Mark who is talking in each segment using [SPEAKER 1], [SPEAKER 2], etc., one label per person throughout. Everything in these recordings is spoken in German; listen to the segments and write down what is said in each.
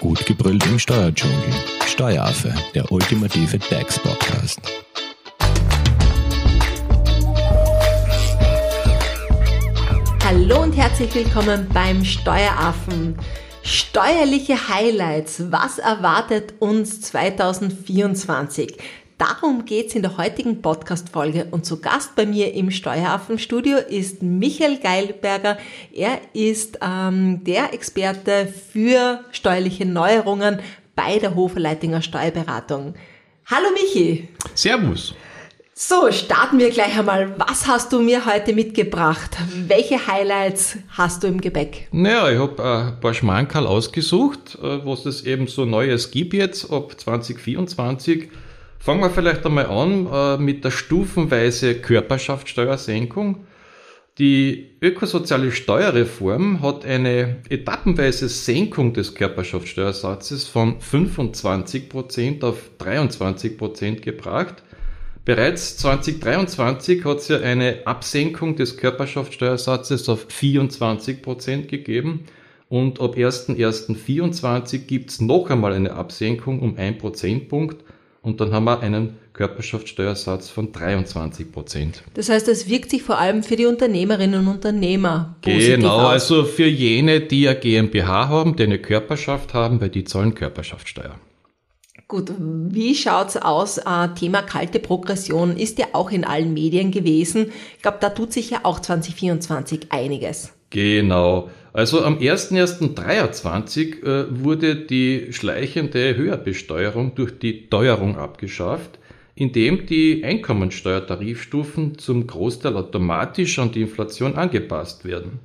[SPEAKER 1] Gut gebrüllt im Steuerdschungel. Steueraffe, der ultimative DAX-Podcast.
[SPEAKER 2] Hallo und herzlich willkommen beim Steueraffen. Steuerliche Highlights. Was erwartet uns 2024? Darum geht's in der heutigen Podcast-Folge und zu Gast bei mir im Steueraffen-Studio ist Michael Geilberger. Er ist ähm, der Experte für steuerliche Neuerungen bei der Hoferleitinger Steuerberatung. Hallo Michi.
[SPEAKER 3] Servus.
[SPEAKER 2] So, starten wir gleich einmal. Was hast du mir heute mitgebracht? Welche Highlights hast du im Gepäck?
[SPEAKER 3] Naja, ich habe ein paar Schmankerl ausgesucht, äh, was es eben so Neues gibt jetzt ab 2024. Fangen wir vielleicht einmal an äh, mit der stufenweise Körperschaftssteuersenkung. Die ökosoziale Steuerreform hat eine etappenweise Senkung des Körperschaftssteuersatzes von 25% auf 23% gebracht. Bereits 2023 hat es ja eine Absenkung des Körperschaftssteuersatzes auf 24% gegeben und ab 1.1.24 gibt es noch einmal eine Absenkung um 1 Prozentpunkt und dann haben wir einen Körperschaftssteuersatz von 23 Prozent.
[SPEAKER 2] Das heißt, es wirkt sich vor allem für die Unternehmerinnen und Unternehmer positiv
[SPEAKER 3] Genau,
[SPEAKER 2] aus.
[SPEAKER 3] also für jene, die eine GmbH haben, die eine Körperschaft haben, weil die zahlen Körperschaftssteuer.
[SPEAKER 2] Gut, wie schaut's aus? Äh, Thema kalte Progression ist ja auch in allen Medien gewesen. Ich glaube, da tut sich ja auch 2024 einiges.
[SPEAKER 3] Genau. Also am 01.01.23 äh, wurde die schleichende Höherbesteuerung durch die Teuerung abgeschafft, indem die Einkommensteuertarifstufen zum Großteil automatisch an die Inflation angepasst werden.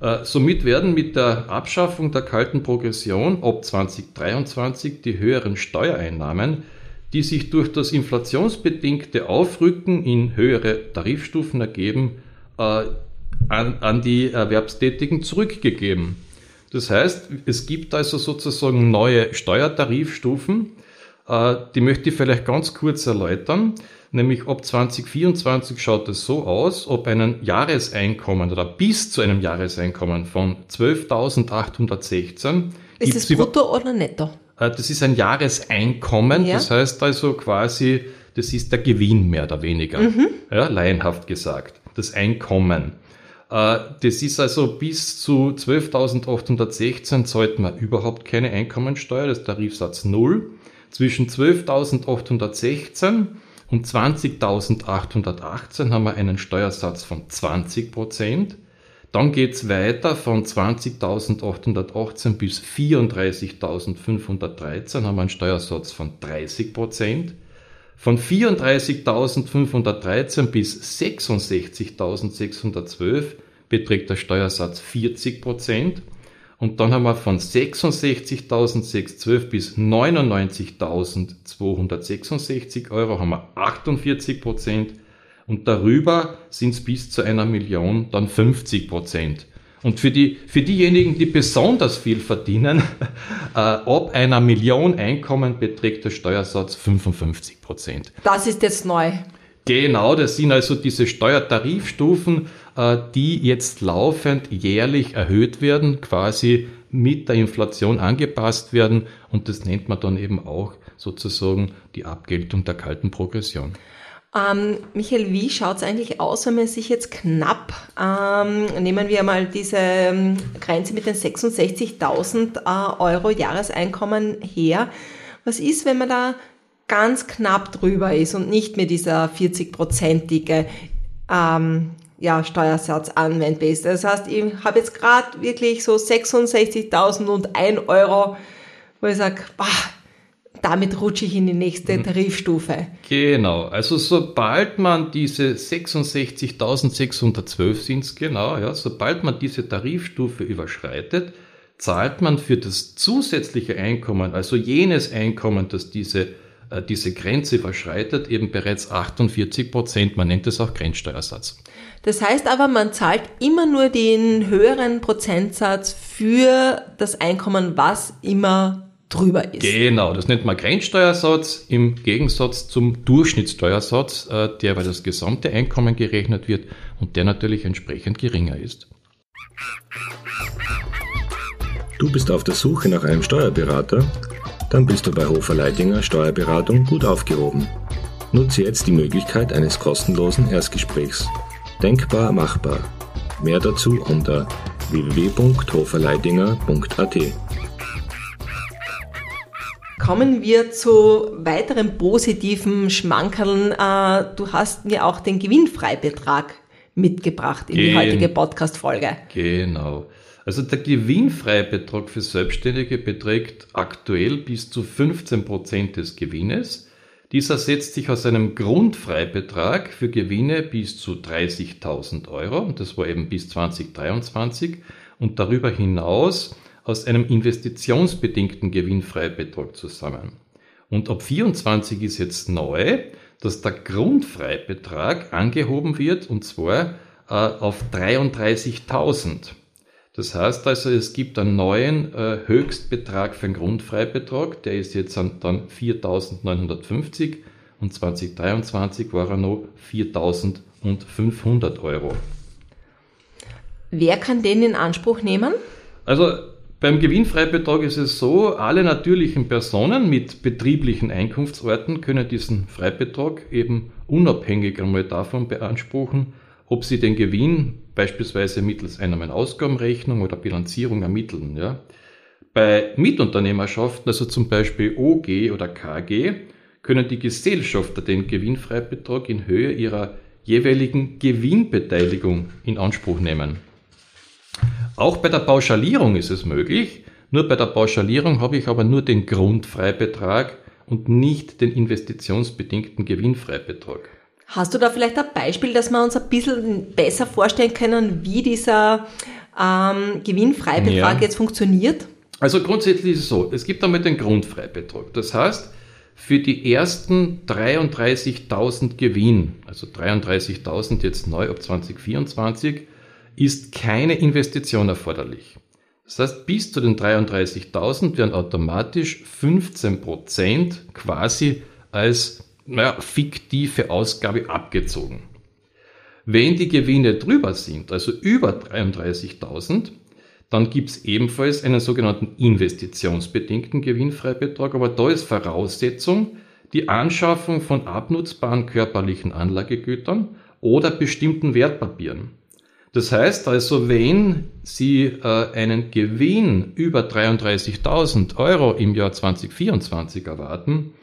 [SPEAKER 3] Äh, somit werden mit der Abschaffung der kalten Progression ab 2023 die höheren Steuereinnahmen, die sich durch das inflationsbedingte Aufrücken in höhere Tarifstufen ergeben, äh, an, an die Erwerbstätigen zurückgegeben. Das heißt, es gibt also sozusagen neue Steuertarifstufen, äh, die möchte ich vielleicht ganz kurz erläutern. Nämlich ab 2024 schaut es so aus, ob ein Jahreseinkommen oder bis zu einem Jahreseinkommen von 12.816
[SPEAKER 2] Ist es brutto oder netto?
[SPEAKER 3] äh, Das ist ein Jahreseinkommen,
[SPEAKER 2] Ja.
[SPEAKER 3] das heißt also quasi, das ist der Gewinn mehr oder weniger, ja, laienhaft gesagt, das Einkommen. Äh, Das ist also bis zu 12.816 zahlt man überhaupt keine Einkommensteuer, das ist Tarifsatz 0. Zwischen 12.816 und 20.818 haben wir einen Steuersatz von 20 Prozent. Dann geht's weiter von 20.818 bis 34.513 haben wir einen Steuersatz von 30 Prozent. Von 34.513 bis 66.612 beträgt der Steuersatz 40 Prozent. Und dann haben wir von 66.612 bis 99.266 Euro haben wir 48 Prozent. Und darüber sind es bis zu einer Million dann 50 Prozent. Und für, die, für diejenigen, die besonders viel verdienen, äh, ab einer Million Einkommen beträgt der Steuersatz 55 Prozent.
[SPEAKER 2] Das ist jetzt neu.
[SPEAKER 3] Genau, das sind also diese Steuertarifstufen, äh, die jetzt laufend jährlich erhöht werden, quasi mit der Inflation angepasst werden. Und das nennt man dann eben auch sozusagen die Abgeltung der kalten Progression.
[SPEAKER 2] Ähm, Michael, wie schaut's eigentlich aus, wenn man sich jetzt knapp, ähm, nehmen wir mal diese ähm, Grenze mit den 66.000 äh, Euro Jahreseinkommen her. Was ist, wenn man da ganz knapp drüber ist und nicht mehr dieser 40-prozentige ähm, ja, Steuersatz anwendbar ist? Das heißt, ich habe jetzt gerade wirklich so 66.001 Euro, wo ich sage, damit rutsche ich in die nächste Tarifstufe.
[SPEAKER 3] Genau, also sobald man diese 66.612 sind es genau, ja, sobald man diese Tarifstufe überschreitet, zahlt man für das zusätzliche Einkommen, also jenes Einkommen, das diese, äh, diese Grenze überschreitet, eben bereits 48 Prozent. Man nennt es auch Grenzsteuersatz.
[SPEAKER 2] Das heißt aber, man zahlt immer nur den höheren Prozentsatz für das Einkommen, was immer drüber ist.
[SPEAKER 3] Genau, das nennt man Grenzsteuersatz im Gegensatz zum Durchschnittssteuersatz, äh, der bei das gesamte Einkommen gerechnet wird und der natürlich entsprechend geringer ist.
[SPEAKER 1] Du bist auf der Suche nach einem Steuerberater? Dann bist du bei Hofer Leidinger Steuerberatung gut aufgehoben. Nutze jetzt die Möglichkeit eines kostenlosen Erstgesprächs. Denkbar machbar. Mehr dazu unter www.hoferleidinger.at.
[SPEAKER 2] Kommen wir zu weiteren positiven Schmankerln. Äh, du hast mir auch den Gewinnfreibetrag mitgebracht in die heutige Podcast-Folge.
[SPEAKER 3] Genau. Also der Gewinnfreibetrag für Selbstständige beträgt aktuell bis zu 15 Prozent des Gewinnes. Dieser setzt sich aus einem Grundfreibetrag für Gewinne bis zu 30.000 Euro, und das war eben bis 2023, und darüber hinaus aus einem investitionsbedingten Gewinnfreibetrag zusammen. Und ab 24 ist jetzt neu, dass der Grundfreibetrag angehoben wird, und zwar äh, auf 33.000. Das heißt also, es gibt einen neuen äh, Höchstbetrag für den Grundfreibetrag, der ist jetzt dann 4.950 und 2023 war er noch 4.500 Euro.
[SPEAKER 2] Wer kann den in Anspruch nehmen?
[SPEAKER 3] Also beim Gewinnfreibetrag ist es so, alle natürlichen Personen mit betrieblichen Einkunftsorten können diesen Freibetrag eben unabhängig einmal davon beanspruchen, ob sie den Gewinn beispielsweise mittels Einnahmen-Ausgabenrechnung oder Bilanzierung ermitteln. Ja. Bei Mitunternehmerschaften, also zum Beispiel OG oder KG, können die Gesellschafter den Gewinnfreibetrag in Höhe ihrer jeweiligen Gewinnbeteiligung in Anspruch nehmen. Auch bei der Pauschalierung ist es möglich, nur bei der Pauschalierung habe ich aber nur den Grundfreibetrag und nicht den investitionsbedingten Gewinnfreibetrag.
[SPEAKER 2] Hast du da vielleicht ein Beispiel, dass wir uns ein bisschen besser vorstellen können, wie dieser ähm, Gewinnfreibetrag ja. jetzt funktioniert?
[SPEAKER 3] Also grundsätzlich ist es so, es gibt einmal den Grundfreibetrag. Das heißt, für die ersten 33.000 Gewinn, also 33.000 jetzt neu ab 2024, ist keine Investition erforderlich. Das heißt, bis zu den 33.000 werden automatisch 15% quasi als naja, fiktive Ausgabe abgezogen. Wenn die Gewinne drüber sind, also über 33.000, dann gibt es ebenfalls einen sogenannten investitionsbedingten Gewinnfreibetrag, aber da ist Voraussetzung die Anschaffung von abnutzbaren körperlichen Anlagegütern oder bestimmten Wertpapieren. Das heißt also, wenn Sie äh, einen Gewinn über 33.000 Euro im Jahr 2024 erwarten,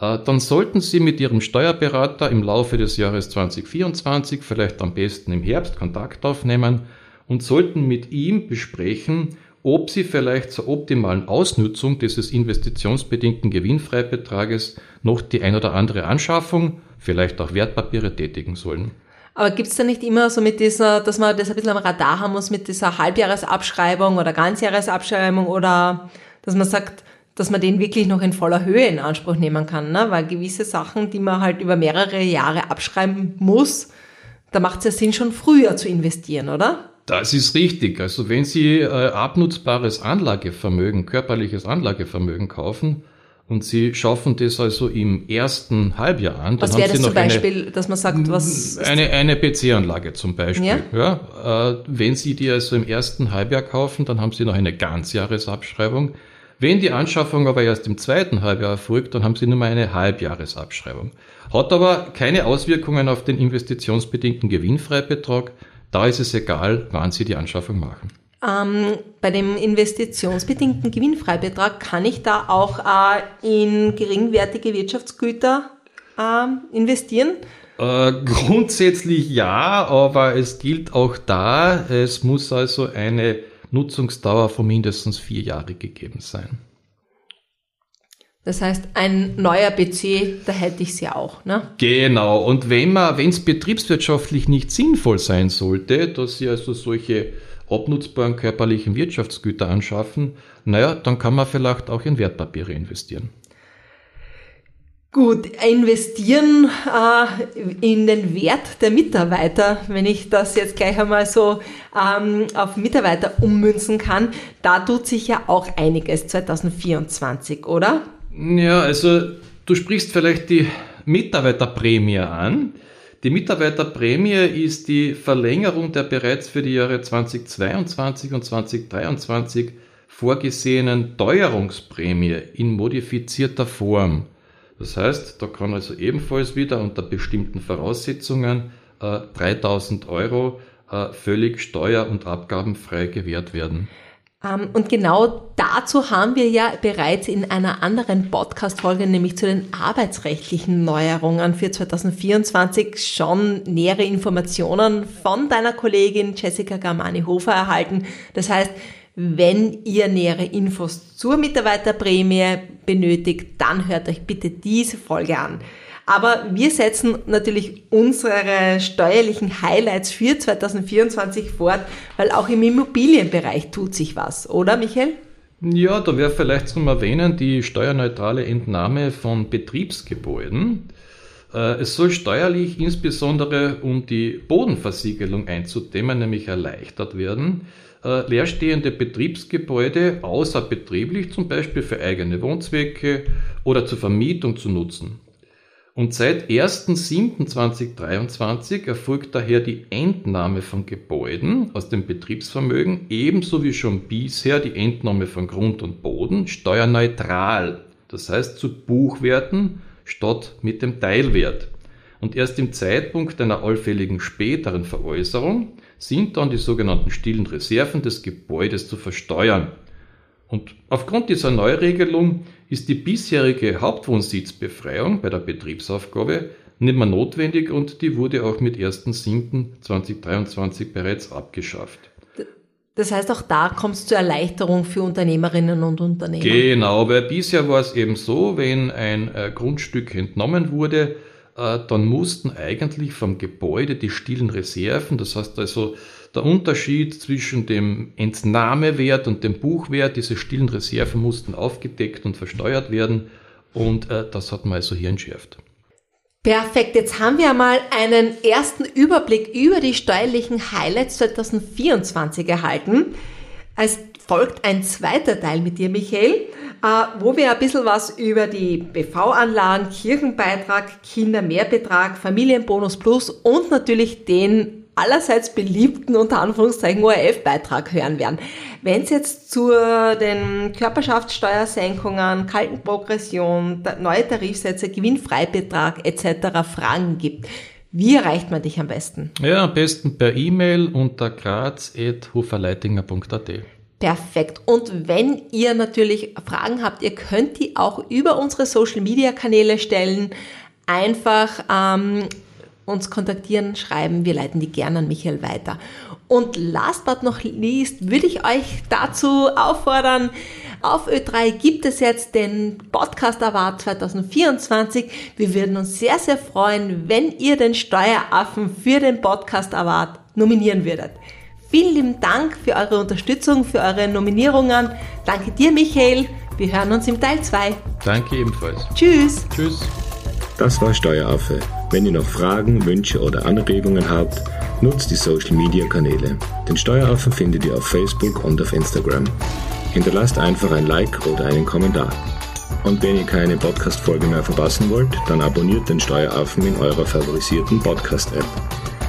[SPEAKER 3] äh, dann sollten Sie mit Ihrem Steuerberater im Laufe des Jahres 2024, vielleicht am besten im Herbst, Kontakt aufnehmen und sollten mit ihm besprechen, ob Sie vielleicht zur optimalen Ausnutzung dieses investitionsbedingten Gewinnfreibetrages noch die ein oder andere Anschaffung, vielleicht auch Wertpapiere tätigen sollen.
[SPEAKER 2] Aber gibt es da nicht immer so mit dieser, dass man das ein bisschen am Radar haben muss mit dieser Halbjahresabschreibung oder Ganzjahresabschreibung oder dass man sagt, dass man den wirklich noch in voller Höhe in Anspruch nehmen kann, ne? weil gewisse Sachen, die man halt über mehrere Jahre abschreiben muss, da macht es ja Sinn, schon früher zu investieren, oder?
[SPEAKER 3] Das ist richtig. Also wenn Sie äh, abnutzbares Anlagevermögen, körperliches Anlagevermögen kaufen, und Sie schaffen das also im ersten Halbjahr an.
[SPEAKER 2] was wäre das zum Beispiel, eine, dass man sagt, was?
[SPEAKER 3] Eine, eine PC-Anlage zum Beispiel. Ja? ja äh, wenn Sie die also im ersten Halbjahr kaufen, dann haben Sie noch eine Ganzjahresabschreibung. Wenn die Anschaffung aber erst im zweiten Halbjahr erfolgt, dann haben Sie nur mal eine Halbjahresabschreibung. Hat aber keine Auswirkungen auf den investitionsbedingten Gewinnfreibetrag. Da ist es egal, wann Sie die Anschaffung machen.
[SPEAKER 2] Ähm, bei dem investitionsbedingten Gewinnfreibetrag kann ich da auch äh, in geringwertige Wirtschaftsgüter äh, investieren?
[SPEAKER 3] Äh, grundsätzlich ja, aber es gilt auch da, es muss also eine Nutzungsdauer von mindestens vier Jahre gegeben sein.
[SPEAKER 2] Das heißt, ein neuer PC, da hätte ich es ja auch, ne?
[SPEAKER 3] Genau. Und wenn man, wenn es betriebswirtschaftlich nicht sinnvoll sein sollte, dass Sie also solche abnutzbaren körperlichen Wirtschaftsgüter anschaffen, naja, dann kann man vielleicht auch in Wertpapiere investieren.
[SPEAKER 2] Gut, investieren äh, in den Wert der Mitarbeiter, wenn ich das jetzt gleich einmal so ähm, auf Mitarbeiter ummünzen kann, da tut sich ja auch einiges 2024, oder?
[SPEAKER 3] Ja, also du sprichst vielleicht die Mitarbeiterprämie an. Die Mitarbeiterprämie ist die Verlängerung der bereits für die Jahre 2022 und 2023 vorgesehenen Teuerungsprämie in modifizierter Form. Das heißt, da kann also ebenfalls wieder unter bestimmten Voraussetzungen äh, 3000 Euro äh, völlig steuer- und abgabenfrei gewährt werden.
[SPEAKER 2] Ähm, und genau dazu haben wir ja bereits in einer anderen Podcast-Folge, nämlich zu den arbeitsrechtlichen Neuerungen für 2024, schon nähere Informationen von deiner Kollegin Jessica Garmani-Hofer erhalten. Das heißt, wenn ihr nähere Infos zur Mitarbeiterprämie benötigt, dann hört euch bitte diese Folge an. Aber wir setzen natürlich unsere steuerlichen Highlights für 2024 fort, weil auch im Immobilienbereich tut sich was, oder Michael?
[SPEAKER 3] Ja, da wäre vielleicht zum Erwähnen die steuerneutrale Entnahme von Betriebsgebäuden. Äh, es soll steuerlich insbesondere um die Bodenversiegelung einzudämmen, nämlich erleichtert werden. Äh, leerstehende Betriebsgebäude außerbetrieblich, zum Beispiel für eigene Wohnzwecke oder zur Vermietung zu nutzen. Und seit 1.7.2023 erfolgt daher die Entnahme von Gebäuden aus dem Betriebsvermögen, ebenso wie schon bisher die Entnahme von Grund und Boden, steuerneutral. Das heißt zu Buchwerten statt mit dem Teilwert. Und erst im Zeitpunkt einer allfälligen späteren Veräußerung sind dann die sogenannten stillen Reserven des Gebäudes zu versteuern. Und aufgrund dieser Neuregelung ist die bisherige Hauptwohnsitzbefreiung bei der Betriebsaufgabe nicht mehr notwendig und die wurde auch mit 1.7.2023 bereits abgeschafft.
[SPEAKER 2] Das heißt, auch da kommt es zur Erleichterung für Unternehmerinnen und Unternehmer.
[SPEAKER 3] Genau, weil bisher war es eben so, wenn ein äh, Grundstück entnommen wurde, dann mussten eigentlich vom Gebäude die stillen Reserven, das heißt also der Unterschied zwischen dem Entnahmewert und dem Buchwert, diese stillen Reserven mussten aufgedeckt und versteuert werden und äh, das hat man also hier entschärft.
[SPEAKER 2] Perfekt, jetzt haben wir mal einen ersten Überblick über die steuerlichen Highlights 2024 erhalten. Es folgt ein zweiter Teil mit dir, Michael, äh, wo wir ein bisschen was über die BV-Anlagen, Kirchenbeitrag, Kindermehrbetrag, Familienbonus Plus und natürlich den allerseits beliebten unter Anführungszeichen ORF-Beitrag hören werden. Wenn es jetzt zu den Körperschaftssteuersenkungen, kalten Progression, neue Tarifsätze, Gewinnfreibetrag etc. Fragen gibt, wie erreicht man dich am besten?
[SPEAKER 3] Ja, am besten per E-Mail unter graz.hoferleitinger.at.
[SPEAKER 2] Perfekt. Und wenn ihr natürlich Fragen habt, ihr könnt die auch über unsere Social Media Kanäle stellen. Einfach ähm, uns kontaktieren, schreiben. Wir leiten die gerne an Michael weiter. Und last but not least würde ich euch dazu auffordern, auf Ö3 gibt es jetzt den Podcast Award 2024. Wir würden uns sehr, sehr freuen, wenn ihr den Steueraffen für den Podcast Award nominieren würdet. Vielen lieben Dank für eure Unterstützung, für eure Nominierungen. Danke dir, Michael. Wir hören uns im Teil 2.
[SPEAKER 3] Danke ebenfalls.
[SPEAKER 2] Tschüss.
[SPEAKER 3] Tschüss.
[SPEAKER 1] Das war Steueraffe. Wenn ihr noch Fragen, Wünsche oder Anregungen habt, nutzt die Social Media Kanäle. Den Steueraffen findet ihr auf Facebook und auf Instagram. Hinterlasst einfach ein Like oder einen Kommentar. Und wenn ihr keine Podcast-Folge mehr verpassen wollt, dann abonniert den Steueraffen in eurer favorisierten Podcast-App.